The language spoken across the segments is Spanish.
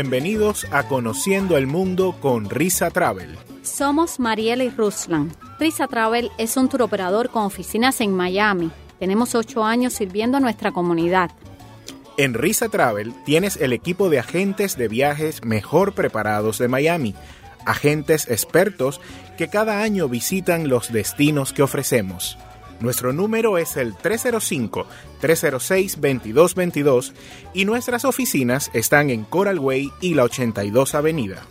Bienvenidos a Conociendo el Mundo con Risa Travel. Somos Mariela y Ruslan. Risa Travel es un tour operador con oficinas en Miami. Tenemos ocho años sirviendo a nuestra comunidad. En Risa Travel tienes el equipo de agentes de viajes mejor preparados de Miami, agentes expertos que cada año visitan los destinos que ofrecemos. Nuestro número es el 305-306-2222 y nuestras oficinas están en Coral Way y la 82 Avenida.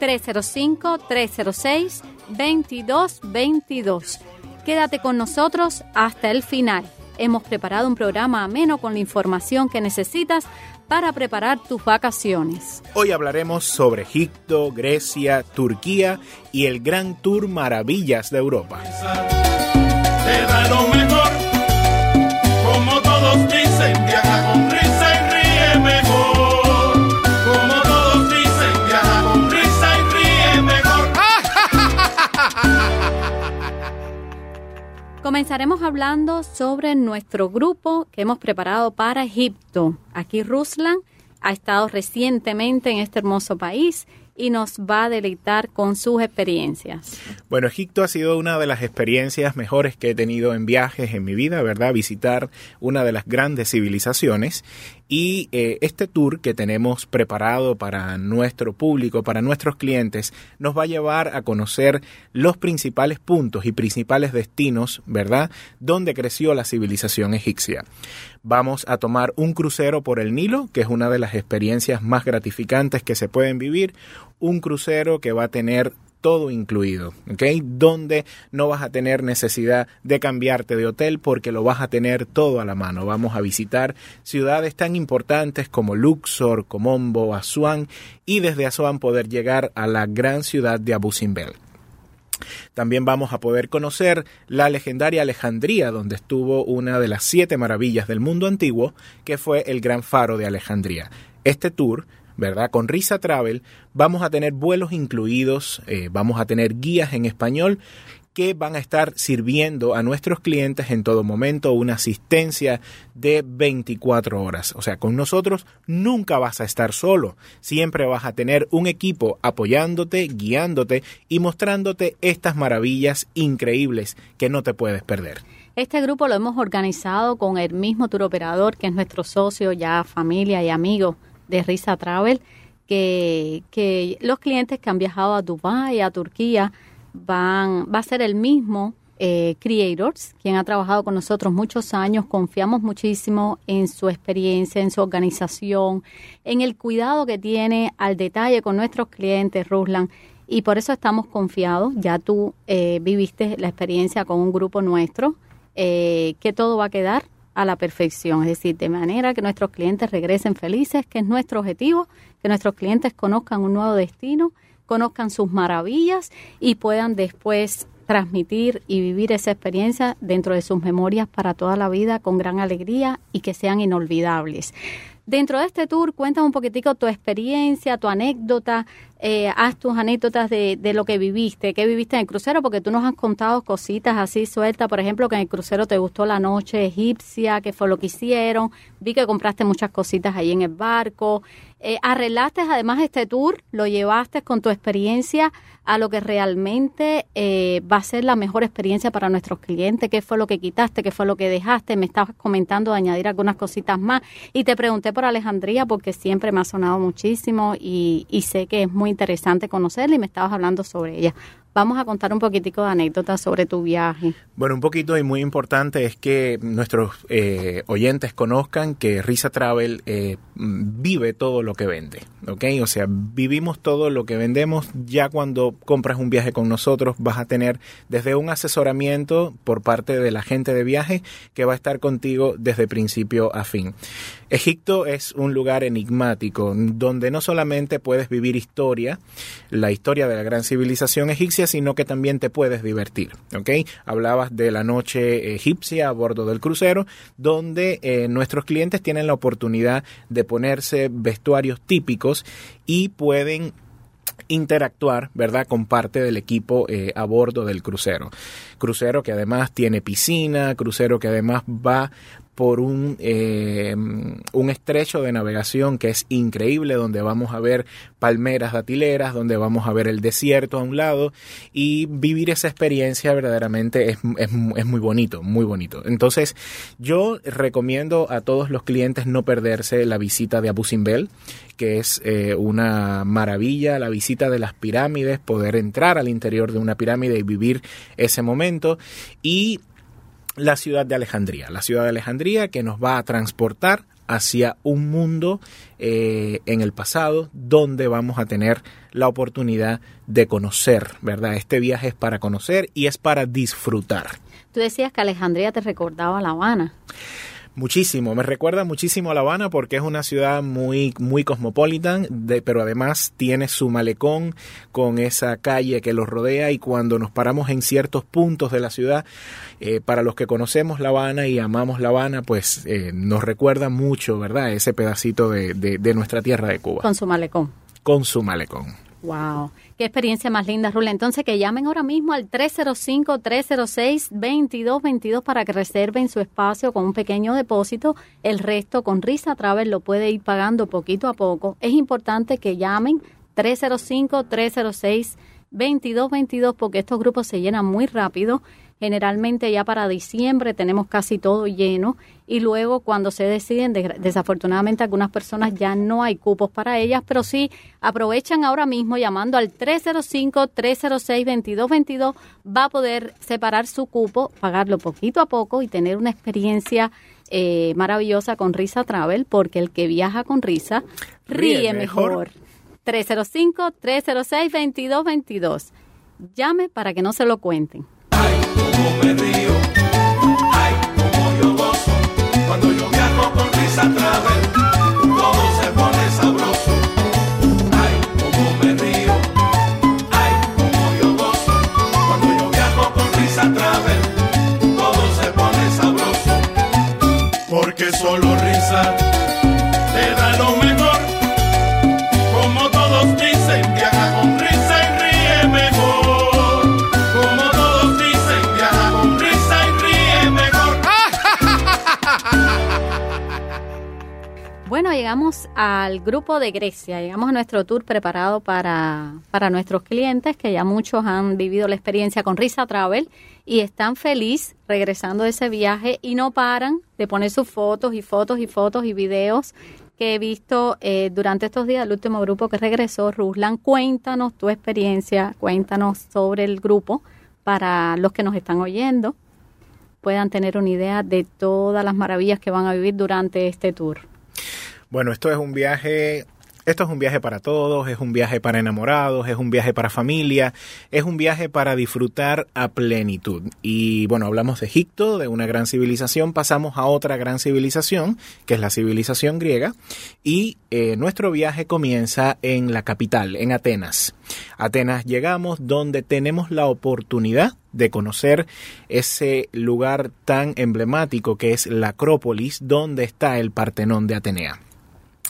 305-306-2222. Quédate con nosotros hasta el final. Hemos preparado un programa ameno con la información que necesitas para preparar tus vacaciones. Hoy hablaremos sobre Egipto, Grecia, Turquía y el Gran Tour Maravillas de Europa. Comenzaremos hablando sobre nuestro grupo que hemos preparado para Egipto. Aquí Ruslan ha estado recientemente en este hermoso país y nos va a deleitar con sus experiencias. Bueno, Egipto ha sido una de las experiencias mejores que he tenido en viajes en mi vida, ¿verdad? Visitar una de las grandes civilizaciones y eh, este tour que tenemos preparado para nuestro público, para nuestros clientes, nos va a llevar a conocer los principales puntos y principales destinos, ¿verdad?, donde creció la civilización egipcia. Vamos a tomar un crucero por el Nilo, que es una de las experiencias más gratificantes que se pueden vivir, un crucero que va a tener todo incluido, ¿ok? Donde no vas a tener necesidad de cambiarte de hotel porque lo vas a tener todo a la mano. Vamos a visitar ciudades tan importantes como Luxor, Comombo, Asuán y desde Asuán poder llegar a la gran ciudad de Abu Simbel. También vamos a poder conocer la legendaria Alejandría, donde estuvo una de las siete maravillas del mundo antiguo, que fue el Gran Faro de Alejandría. Este tour ¿verdad? Con Risa Travel vamos a tener vuelos incluidos, eh, vamos a tener guías en español que van a estar sirviendo a nuestros clientes en todo momento una asistencia de 24 horas. O sea, con nosotros nunca vas a estar solo, siempre vas a tener un equipo apoyándote, guiándote y mostrándote estas maravillas increíbles que no te puedes perder. Este grupo lo hemos organizado con el mismo tour operador que es nuestro socio, ya familia y amigo de Risa Travel, que, que los clientes que han viajado a Dubái, a Turquía, van, va a ser el mismo eh, Creators, quien ha trabajado con nosotros muchos años. Confiamos muchísimo en su experiencia, en su organización, en el cuidado que tiene al detalle con nuestros clientes, Ruslan. Y por eso estamos confiados. Ya tú eh, viviste la experiencia con un grupo nuestro, eh, que todo va a quedar a la perfección, es decir, de manera que nuestros clientes regresen felices, que es nuestro objetivo, que nuestros clientes conozcan un nuevo destino, conozcan sus maravillas y puedan después transmitir y vivir esa experiencia dentro de sus memorias para toda la vida con gran alegría y que sean inolvidables. Dentro de este tour, cuéntame un poquitico tu experiencia, tu anécdota, eh, haz tus anécdotas de, de, lo que viviste, qué viviste en el crucero, porque tú nos has contado cositas así sueltas, por ejemplo, que en el crucero te gustó la noche egipcia, que fue lo que hicieron, vi que compraste muchas cositas ahí en el barco, eh, arreglaste además este tour, lo llevaste con tu experiencia a lo que realmente eh, va a ser la mejor experiencia para nuestros clientes, qué fue lo que quitaste, qué fue lo que dejaste, me estabas comentando de añadir algunas cositas más. Y te pregunté por Alejandría porque siempre me ha sonado muchísimo y, y sé que es muy interesante conocerla y me estabas hablando sobre ella. Vamos a contar un poquitico de anécdotas sobre tu viaje. Bueno, un poquito y muy importante es que nuestros eh, oyentes conozcan que Risa Travel eh, vive todo lo que vende, ¿ok? O sea, vivimos todo lo que vendemos. Ya cuando compras un viaje con nosotros vas a tener desde un asesoramiento por parte de la gente de viaje que va a estar contigo desde principio a fin. Egipto es un lugar enigmático donde no solamente puedes vivir historia, la historia de la gran civilización egipcia, sino que también te puedes divertir. ¿ok? Hablabas de la noche egipcia a bordo del crucero, donde eh, nuestros clientes tienen la oportunidad de ponerse vestuarios típicos y pueden interactuar, ¿verdad?, con parte del equipo eh, a bordo del crucero. Crucero que además tiene piscina, crucero que además va por un, eh, un estrecho de navegación que es increíble, donde vamos a ver palmeras datileras, donde vamos a ver el desierto a un lado y vivir esa experiencia verdaderamente es, es, es muy bonito, muy bonito. Entonces yo recomiendo a todos los clientes no perderse la visita de Abu Simbel, que es eh, una maravilla, la visita de las pirámides, poder entrar al interior de una pirámide y vivir ese momento y la ciudad de Alejandría. La ciudad de Alejandría que nos va a transportar hacia un mundo eh, en el pasado donde vamos a tener la oportunidad de conocer, ¿verdad? Este viaje es para conocer y es para disfrutar. Tú decías que Alejandría te recordaba La Habana. Muchísimo, me recuerda muchísimo a La Habana porque es una ciudad muy, muy cosmopolitan, de, pero además tiene su malecón con esa calle que los rodea y cuando nos paramos en ciertos puntos de la ciudad, eh, para los que conocemos La Habana y amamos La Habana, pues eh, nos recuerda mucho, ¿verdad? Ese pedacito de, de, de nuestra tierra de Cuba. Con su malecón. Con su malecón. Wow, qué experiencia más linda, Rula. Entonces que llamen ahora mismo al 305-306-2222 para que reserven su espacio con un pequeño depósito. El resto con Risa Travel lo puede ir pagando poquito a poco. Es importante que llamen 305-306-2222 porque estos grupos se llenan muy rápido Generalmente ya para diciembre tenemos casi todo lleno y luego cuando se deciden, desafortunadamente algunas personas ya no hay cupos para ellas, pero sí aprovechan ahora mismo llamando al 305-306-2222, va a poder separar su cupo, pagarlo poquito a poco y tener una experiencia eh, maravillosa con Risa Travel, porque el que viaja con Risa ríe, ríe mejor. mejor. 305-306-2222. Llame para que no se lo cuenten como me río, llegamos al grupo de Grecia, llegamos a nuestro tour preparado para, para nuestros clientes, que ya muchos han vivido la experiencia con Risa Travel y están felices regresando de ese viaje y no paran de poner sus fotos y fotos y fotos y videos que he visto eh, durante estos días, el último grupo que regresó, Ruslan, cuéntanos tu experiencia, cuéntanos sobre el grupo para los que nos están oyendo puedan tener una idea de todas las maravillas que van a vivir durante este tour. Bueno, esto es un viaje esto es un viaje para todos, es un viaje para enamorados, es un viaje para familia, es un viaje para disfrutar a plenitud. Y bueno, hablamos de Egipto, de una gran civilización, pasamos a otra gran civilización, que es la civilización griega, y eh, nuestro viaje comienza en la capital, en Atenas. Atenas llegamos donde tenemos la oportunidad de conocer ese lugar tan emblemático que es la Acrópolis, donde está el Partenón de Atenea.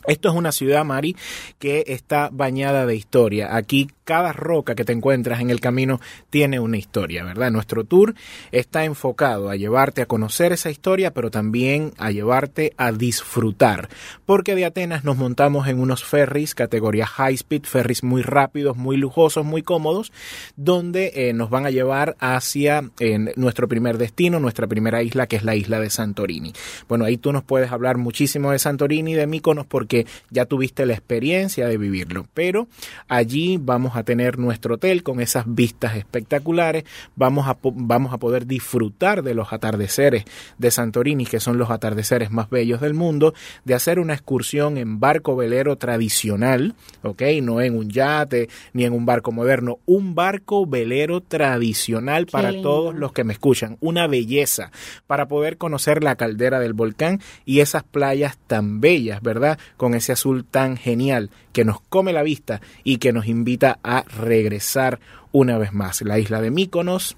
Esto es una ciudad, Mari, que está bañada de historia. Aquí cada roca que te encuentras en el camino tiene una historia, ¿verdad? Nuestro tour está enfocado a llevarte a conocer esa historia, pero también a llevarte a disfrutar. Porque de Atenas nos montamos en unos ferries, categoría high speed, ferries muy rápidos, muy lujosos, muy cómodos, donde eh, nos van a llevar hacia eh, nuestro primer destino, nuestra primera isla, que es la isla de Santorini. Bueno, ahí tú nos puedes hablar muchísimo de Santorini, de Míconos, porque que ya tuviste la experiencia de vivirlo. Pero allí vamos a tener nuestro hotel con esas vistas espectaculares, vamos a, vamos a poder disfrutar de los atardeceres de Santorini, que son los atardeceres más bellos del mundo, de hacer una excursión en barco velero tradicional, ¿ok? No en un yate ni en un barco moderno, un barco velero tradicional para todos los que me escuchan, una belleza para poder conocer la caldera del volcán y esas playas tan bellas, ¿verdad? con ese azul tan genial que nos come la vista y que nos invita a regresar una vez más. La isla de Míconos,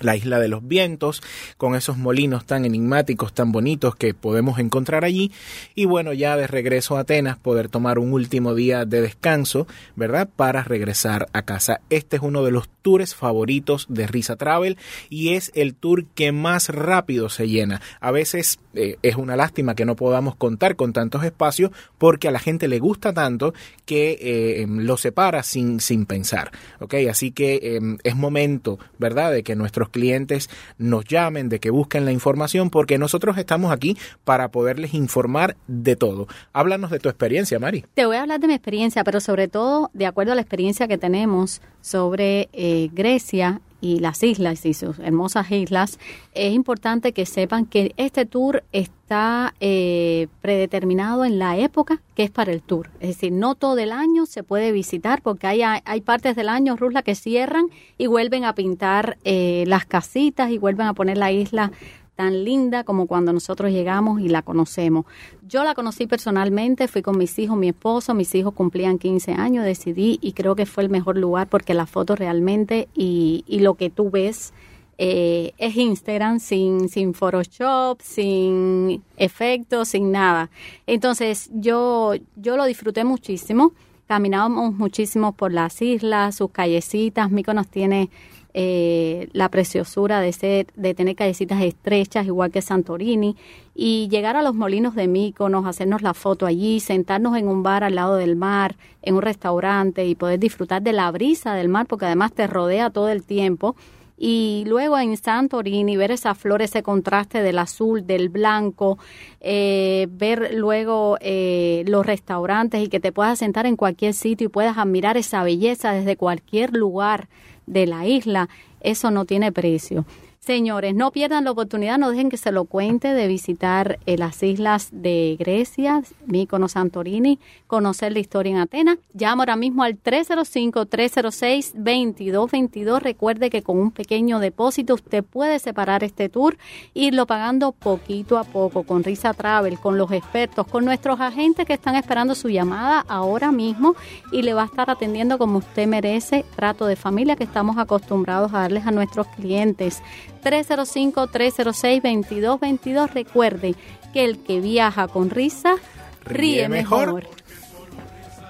la isla de los vientos, con esos molinos tan enigmáticos, tan bonitos que podemos encontrar allí. Y bueno, ya de regreso a Atenas, poder tomar un último día de descanso, ¿verdad? Para regresar a casa. Este es uno de los tours favoritos de Risa Travel y es el tour que más rápido se llena. A veces eh, es una lástima que no podamos contar con tantos espacios porque a la gente le gusta tanto que eh, em, lo separa sin, sin pensar. ¿ok? Así que eh, es momento, ¿verdad?, de que nuestros clientes nos llamen, de que busquen la información porque nosotros estamos aquí para poderles informar de todo. Háblanos de tu experiencia, Mari. Te voy a hablar de mi experiencia, pero sobre todo de acuerdo a la experiencia que tenemos sobre eh, Grecia y las islas y sus hermosas islas, es importante que sepan que este tour está eh, predeterminado en la época que es para el tour. Es decir, no todo el año se puede visitar porque hay, hay partes del año, Rusla, que cierran y vuelven a pintar eh, las casitas y vuelven a poner la isla tan linda como cuando nosotros llegamos y la conocemos. Yo la conocí personalmente, fui con mis hijos, mi esposo, mis hijos cumplían 15 años, decidí y creo que fue el mejor lugar porque la foto realmente y, y lo que tú ves eh, es Instagram sin, sin Photoshop, sin efectos, sin nada. Entonces yo, yo lo disfruté muchísimo. Caminábamos muchísimo por las islas, sus callecitas. Mykonos tiene eh, la preciosura de ser, de tener callecitas estrechas, igual que Santorini, y llegar a los molinos de Míconos, hacernos la foto allí, sentarnos en un bar al lado del mar, en un restaurante y poder disfrutar de la brisa del mar, porque además te rodea todo el tiempo. Y luego en Santorini ver esa flor, ese contraste del azul, del blanco, eh, ver luego eh, los restaurantes y que te puedas sentar en cualquier sitio y puedas admirar esa belleza desde cualquier lugar de la isla, eso no tiene precio. Señores, no pierdan la oportunidad, no dejen que se lo cuente de visitar eh, las islas de Grecia, Mícono, Santorini, conocer la historia en Atenas. Llama ahora mismo al 305-306-2222. Recuerde que con un pequeño depósito usted puede separar este tour, irlo pagando poquito a poco, con Risa Travel, con los expertos, con nuestros agentes que están esperando su llamada ahora mismo y le va a estar atendiendo como usted merece, trato de familia que estamos acostumbrados a darles a nuestros clientes. 305-306-2222. Recuerde que el que viaja con risa ríe, mejor.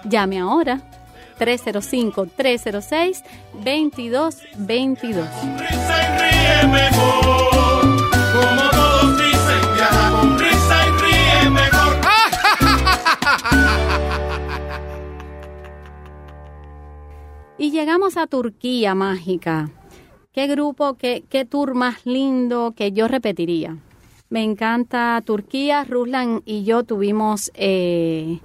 Llame ahora 305-306-2222. Risa y ríe mejor. Como todos dicen, viaja con risa y ríe mejor. Y llegamos a Turquía mágica. ¿Qué grupo, qué, qué tour más lindo que yo repetiría? Me encanta Turquía. Ruslan y yo tuvimos eh,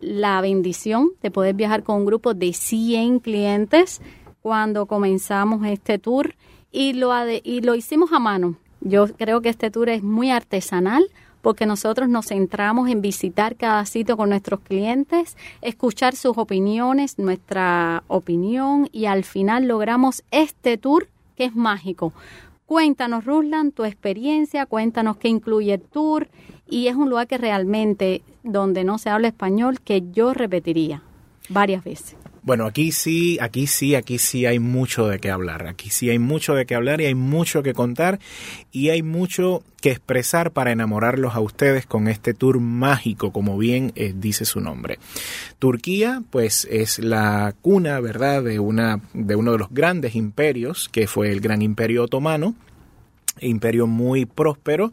la bendición de poder viajar con un grupo de 100 clientes cuando comenzamos este tour y lo, y lo hicimos a mano. Yo creo que este tour es muy artesanal porque nosotros nos centramos en visitar cada sitio con nuestros clientes, escuchar sus opiniones, nuestra opinión y al final logramos este tour que es mágico. Cuéntanos, Ruslan, tu experiencia, cuéntanos qué incluye el tour y es un lugar que realmente, donde no se habla español, que yo repetiría varias veces. Bueno, aquí sí, aquí sí, aquí sí hay mucho de qué hablar. Aquí sí hay mucho de qué hablar y hay mucho que contar y hay mucho que expresar para enamorarlos a ustedes con este tour mágico, como bien eh, dice su nombre. Turquía, pues, es la cuna, ¿verdad?, de una de uno de los grandes imperios, que fue el Gran Imperio Otomano, imperio muy próspero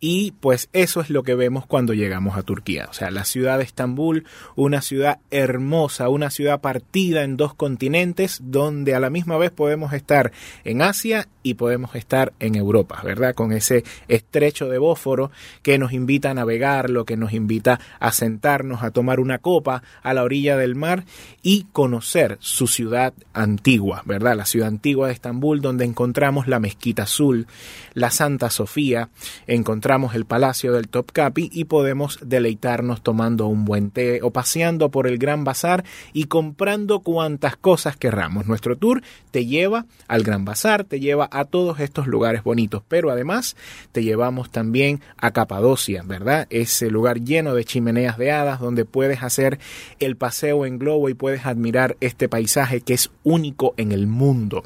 y pues eso es lo que vemos cuando llegamos a Turquía. O sea, la ciudad de Estambul, una ciudad hermosa, una ciudad partida en dos continentes donde a la misma vez podemos estar en Asia y podemos estar en Europa, ¿verdad? Con ese estrecho de Bósforo que nos invita a navegar, lo que nos invita a sentarnos, a tomar una copa a la orilla del mar y conocer su ciudad antigua, ¿verdad? La ciudad antigua de Estambul donde encontramos la mezquita azul, la Santa Sofía, encontramos el Palacio del Topkapi y podemos deleitarnos tomando un buen té o paseando por el Gran Bazar y comprando cuantas cosas querramos. Nuestro tour te lleva al Gran Bazar, te lleva a todos estos lugares bonitos, pero además te llevamos también a Capadocia, ¿verdad? Ese lugar lleno de chimeneas de hadas donde puedes hacer el paseo en globo y puedes admirar este paisaje que es único en el mundo.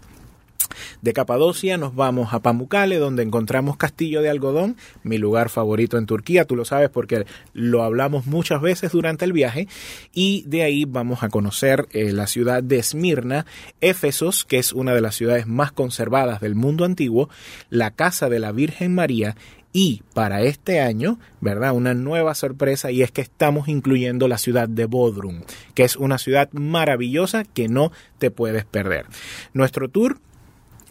De Capadocia nos vamos a Pamukkale, donde encontramos Castillo de Algodón, mi lugar favorito en Turquía, tú lo sabes porque lo hablamos muchas veces durante el viaje, y de ahí vamos a conocer eh, la ciudad de Esmirna, Éfesos, que es una de las ciudades más conservadas del mundo antiguo, la casa de la Virgen María y para este año, ¿verdad? Una nueva sorpresa y es que estamos incluyendo la ciudad de Bodrum, que es una ciudad maravillosa que no te puedes perder. Nuestro tour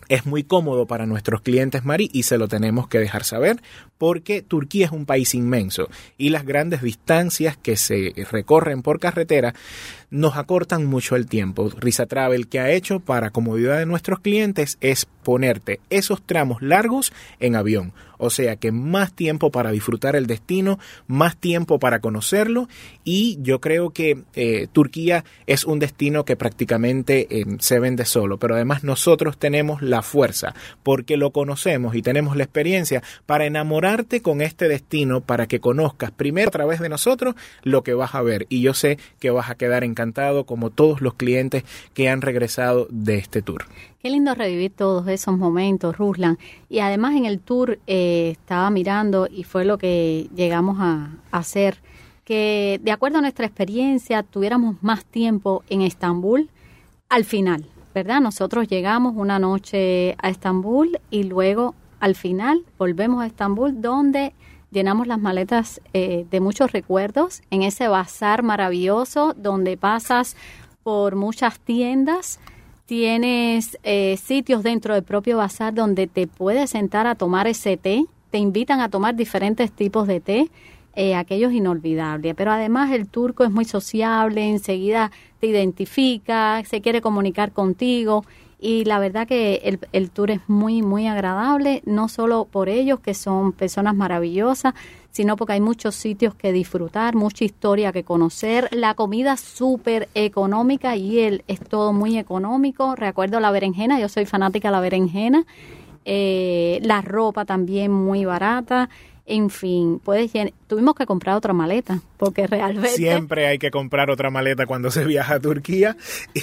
es muy cómodo para nuestros clientes Mari y se lo tenemos que dejar saber porque Turquía es un país inmenso y las grandes distancias que se recorren por carretera nos acortan mucho el tiempo. Risa Travel que ha hecho para comodidad de nuestros clientes es ponerte esos tramos largos en avión. O sea que más tiempo para disfrutar el destino, más tiempo para conocerlo y yo creo que eh, Turquía es un destino que prácticamente eh, se vende solo, pero además nosotros tenemos la fuerza porque lo conocemos y tenemos la experiencia para enamorarte con este destino para que conozcas primero a través de nosotros lo que vas a ver y yo sé que vas a quedar encantado como todos los clientes que han regresado de este tour. Qué lindo revivir todos esos momentos, Ruslan. Y además en el tour eh, estaba mirando y fue lo que llegamos a, hacer, que de acuerdo a nuestra experiencia tuviéramos más tiempo en Estambul al final, ¿verdad? Nosotros llegamos una noche a Estambul y luego al final volvemos a Estambul donde llenamos las maletas eh, de muchos recuerdos en ese bazar maravilloso donde pasas por muchas tiendas Tienes eh, sitios dentro del propio bazar donde te puedes sentar a tomar ese té. Te invitan a tomar diferentes tipos de té. Eh, aquello es inolvidable. Pero además el turco es muy sociable, enseguida te identifica, se quiere comunicar contigo y la verdad que el, el, tour es muy, muy agradable, no solo por ellos, que son personas maravillosas, sino porque hay muchos sitios que disfrutar, mucha historia que conocer, la comida súper económica y él es todo muy económico. Recuerdo la berenjena, yo soy fanática de la berenjena, eh, la ropa también muy barata en fin, puedes tuvimos que comprar otra maleta porque realmente siempre hay que comprar otra maleta cuando se viaja a Turquía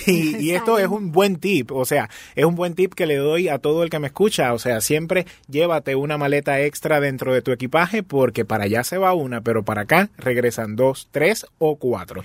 y, y, esto es un buen tip, o sea, es un buen tip que le doy a todo el que me escucha, o sea, siempre llévate una maleta extra dentro de tu equipaje porque para allá se va una, pero para acá regresan dos, tres o cuatro.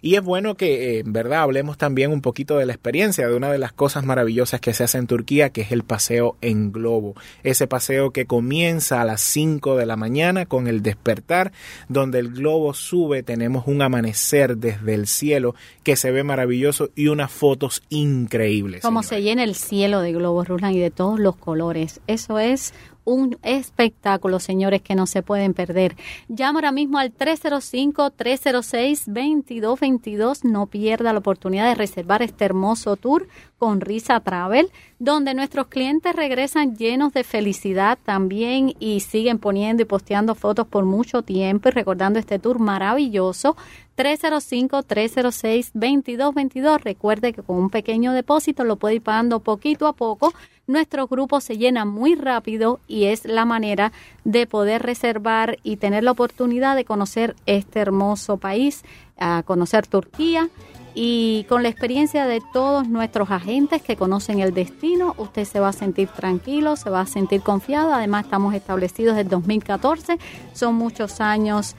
Y es bueno que, en verdad, hablemos también un poquito de la experiencia de una de las cosas maravillosas que se hace en Turquía, que es el paseo en globo. Ese paseo que comienza a las 5 de la mañana mañana con el despertar, donde el globo sube, tenemos un amanecer desde el cielo que se ve maravilloso y unas fotos increíbles. Como se llena el cielo de globos, Ruslan, y de todos los colores. Eso es un espectáculo, señores, que no se pueden perder. Llama ahora mismo al 305-306-2222. No pierda la oportunidad de reservar este hermoso tour con Risa Travel, donde nuestros clientes regresan llenos de felicidad también y siguen poniendo y posteando fotos por mucho tiempo y recordando este tour maravilloso 305-306-2222. Recuerde que con un pequeño depósito lo puede ir pagando poquito a poco. Nuestro grupo se llena muy rápido y es la manera de poder reservar y tener la oportunidad de conocer este hermoso país, a conocer Turquía y con la experiencia de todos nuestros agentes que conocen el destino, usted se va a sentir tranquilo, se va a sentir confiado. Además, estamos establecidos desde 2014, son muchos años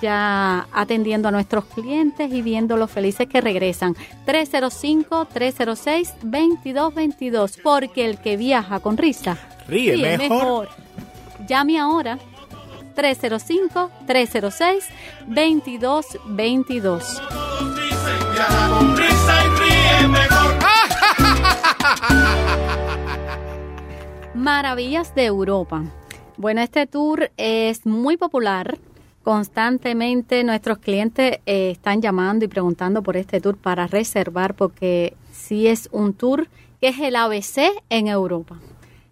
ya atendiendo a nuestros clientes y viendo los felices que regresan. 305-306-2222, porque el que viaja con risa ríe, mejor. Llame ahora 305-306-2222. Maravillas de Europa. Bueno, este tour es muy popular Constantemente nuestros clientes eh, están llamando y preguntando por este tour para reservar porque sí es un tour que es el ABC en Europa.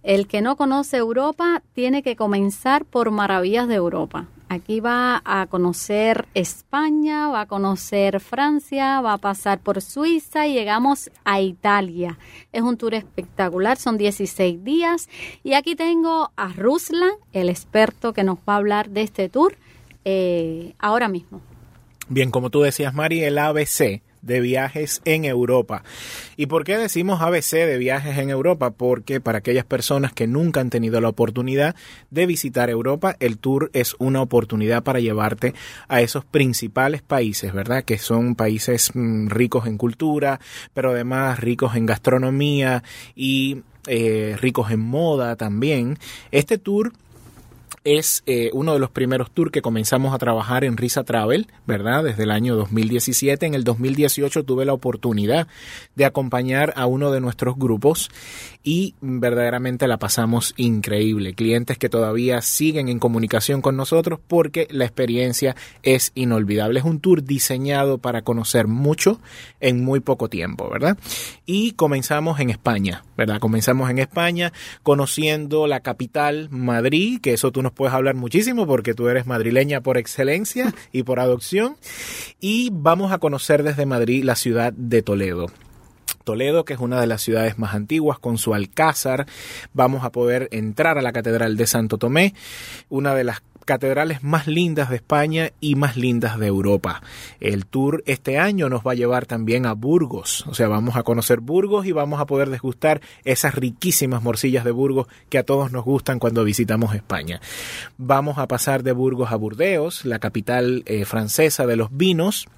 El que no conoce Europa tiene que comenzar por Maravillas de Europa. Aquí va a conocer España, va a conocer Francia, va a pasar por Suiza y llegamos a Italia. Es un tour espectacular, son 16 días. Y aquí tengo a Ruslan, el experto que nos va a hablar de este tour eh, ahora mismo. Bien, como tú decías, Mari, el ABC de viajes en Europa. ¿Y por qué decimos ABC de viajes en Europa? Porque para aquellas personas que nunca han tenido la oportunidad de visitar Europa, el tour es una oportunidad para llevarte a esos principales países, ¿verdad? Que son países mm, ricos en cultura, pero además ricos en gastronomía y eh, ricos en moda también. Este tour es eh, uno de los primeros tours que comenzamos a trabajar en Risa Travel, ¿verdad? Desde el año 2017. En el 2018 tuve la oportunidad de acompañar a uno de nuestros grupos y verdaderamente la pasamos increíble. Clientes que todavía siguen en comunicación con nosotros porque la experiencia es inolvidable. Es un tour diseñado para conocer mucho en muy poco tiempo, ¿verdad? Y comenzamos en España, ¿verdad? Comenzamos en España conociendo la capital, Madrid, que eso tú nos puedes hablar muchísimo porque tú eres madrileña por excelencia y por adopción. Y vamos a conocer desde Madrid la ciudad de Toledo. Toledo, que es una de las ciudades más antiguas, con su alcázar. Vamos a poder entrar a la Catedral de Santo Tomé, una de las catedrales más lindas de España y más lindas de Europa. El tour este año nos va a llevar también a Burgos, o sea, vamos a conocer Burgos y vamos a poder degustar esas riquísimas morcillas de Burgos que a todos nos gustan cuando visitamos España. Vamos a pasar de Burgos a Burdeos, la capital eh, francesa de los vinos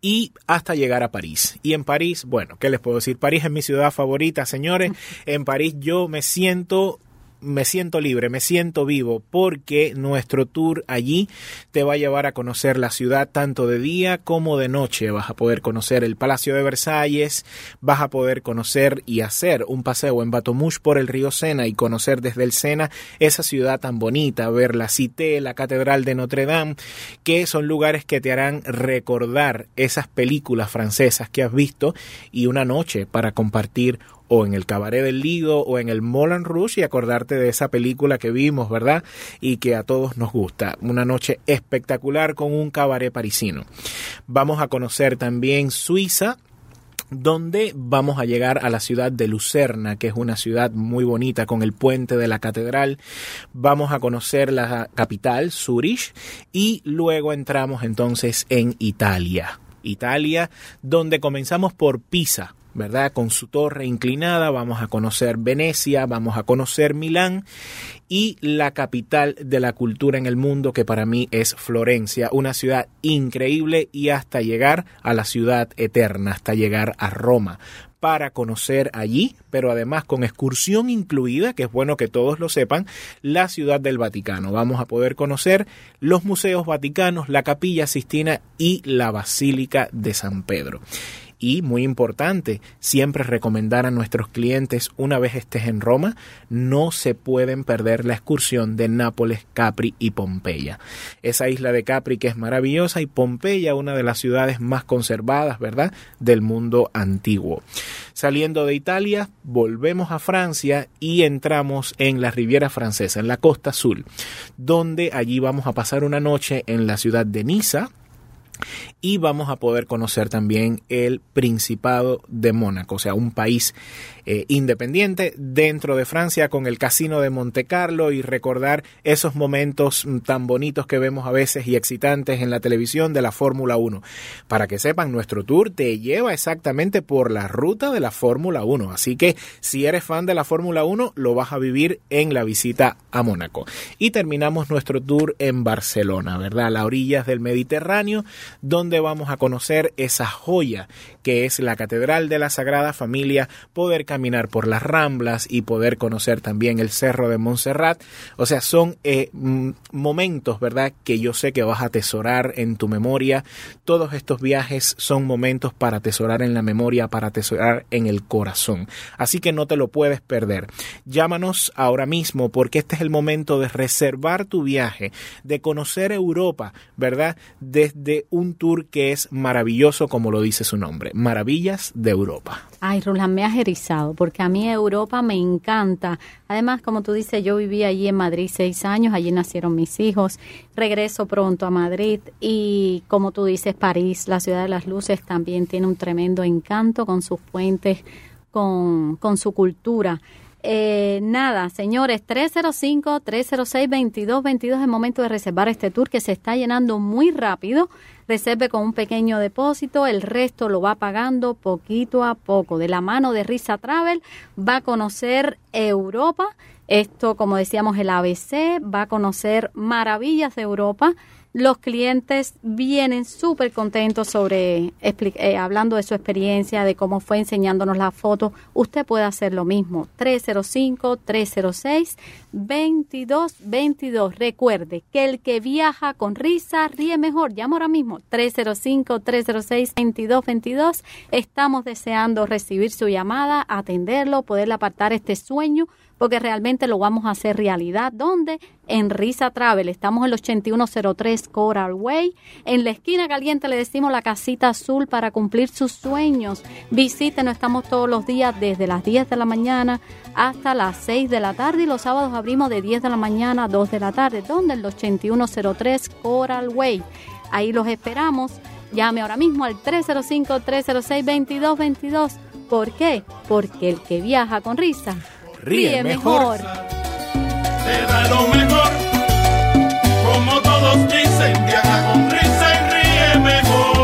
y hasta llegar a París. Y en París, bueno, ¿qué les puedo decir? París es mi ciudad favorita, señores. En París yo me siento me siento libre, me siento vivo, porque nuestro tour allí te va a llevar a conocer la ciudad tanto de día como de noche. Vas a poder conocer el Palacio de Versalles, vas a poder conocer y hacer un paseo en Batomouche por el río Sena y conocer desde el Sena esa ciudad tan bonita, ver la Cité, la Catedral de Notre Dame, que son lugares que te harán recordar esas películas francesas que has visto y una noche para compartir o en el Cabaret del Lido o en el Moulin Rouge y acordarte de esa película que vimos, ¿verdad? Y que a todos nos gusta. Una noche espectacular con un cabaret parisino. Vamos a conocer también Suiza, donde vamos a llegar a la ciudad de Lucerna, que es una ciudad muy bonita con el puente de la catedral. Vamos a conocer la capital, Zurich, y luego entramos entonces en Italia. Italia, donde comenzamos por Pisa, ¿verdad? Con su torre inclinada, vamos a conocer Venecia, vamos a conocer Milán y la capital de la cultura en el mundo que para mí es Florencia, una ciudad increíble y hasta llegar a la ciudad eterna, hasta llegar a Roma para conocer allí, pero además con excursión incluida, que es bueno que todos lo sepan, la ciudad del Vaticano. Vamos a poder conocer los museos vaticanos, la capilla Sistina y la Basílica de San Pedro. Y muy importante, siempre recomendar a nuestros clientes una vez estés en Roma, no se pueden perder la excursión de Nápoles, Capri y Pompeya. Esa isla de Capri que es maravillosa y Pompeya una de las ciudades más conservadas, ¿verdad?, del mundo antiguo. Saliendo de Italia, volvemos a Francia y entramos en la Riviera Francesa, en la costa azul, donde allí vamos a pasar una noche en la ciudad de Niza, y vamos a poder conocer también el Principado de Mónaco, o sea, un país eh, independiente dentro de Francia con el Casino de Monte Carlo y recordar esos momentos mm, tan bonitos que vemos a veces y excitantes en la televisión de la Fórmula 1. Para que sepan, nuestro tour te lleva exactamente por la ruta de la Fórmula 1, así que si eres fan de la Fórmula 1 lo vas a vivir en la visita a Mónaco. Y terminamos nuestro tour en Barcelona, ¿verdad? A las orillas del Mediterráneo, donde vamos a conocer esa joya que es la Catedral de la Sagrada Familia, poder caminar por las Ramblas y poder conocer también el Cerro de Montserrat. O sea, son eh, momentos, ¿verdad?, que yo sé que vas a atesorar en tu memoria. Todos estos viajes son momentos para atesorar en la memoria, para atesorar en el corazón. Así que no te lo puedes perder. Llámanos ahora mismo porque este es el momento de reservar tu viaje, de conocer Europa, ¿verdad? Desde un tour que es maravilloso como lo dice su nombre. Maravillas de Europa. Ay, Roland, me has erizado, porque a mí Europa me encanta. Además, como tú dices, yo viví allí en Madrid seis años, allí nacieron mis hijos. Regreso pronto a Madrid y, como tú dices, París, la ciudad de las luces, también tiene un tremendo encanto con sus puentes, con, con su cultura. Eh, nada, señores, 305-306-2222 es el momento de reservar este tour que se está llenando muy rápido. Reserve con un pequeño depósito, el resto lo va pagando poquito a poco. De la mano de Risa Travel va a conocer Europa. Esto, como decíamos, el ABC, va a conocer maravillas de Europa los clientes vienen súper contentos sobre eh, hablando de su experiencia, de cómo fue enseñándonos la foto. Usted puede hacer lo mismo. 305-306-2222. Recuerde que el que viaja con risa ríe mejor. Llama ahora mismo. 305-306-2222. Estamos deseando recibir su llamada, atenderlo, poderle apartar este sueño porque realmente lo vamos a hacer realidad. ¿Dónde? En Risa Travel. Estamos en el 8103 Coral Way. En la esquina caliente le decimos la casita azul para cumplir sus sueños. Visítenos, estamos todos los días desde las 10 de la mañana hasta las 6 de la tarde y los sábados abrimos de 10 de la mañana a 2 de la tarde. ¿Dónde? En el 8103 Coral Way. Ahí los esperamos. Llame ahora mismo al 305-306-2222. ¿Por qué? Porque el que viaja con risa ríe mejor. Te da lo mejor, como todos dicen, viaja con risa y ríe mejor.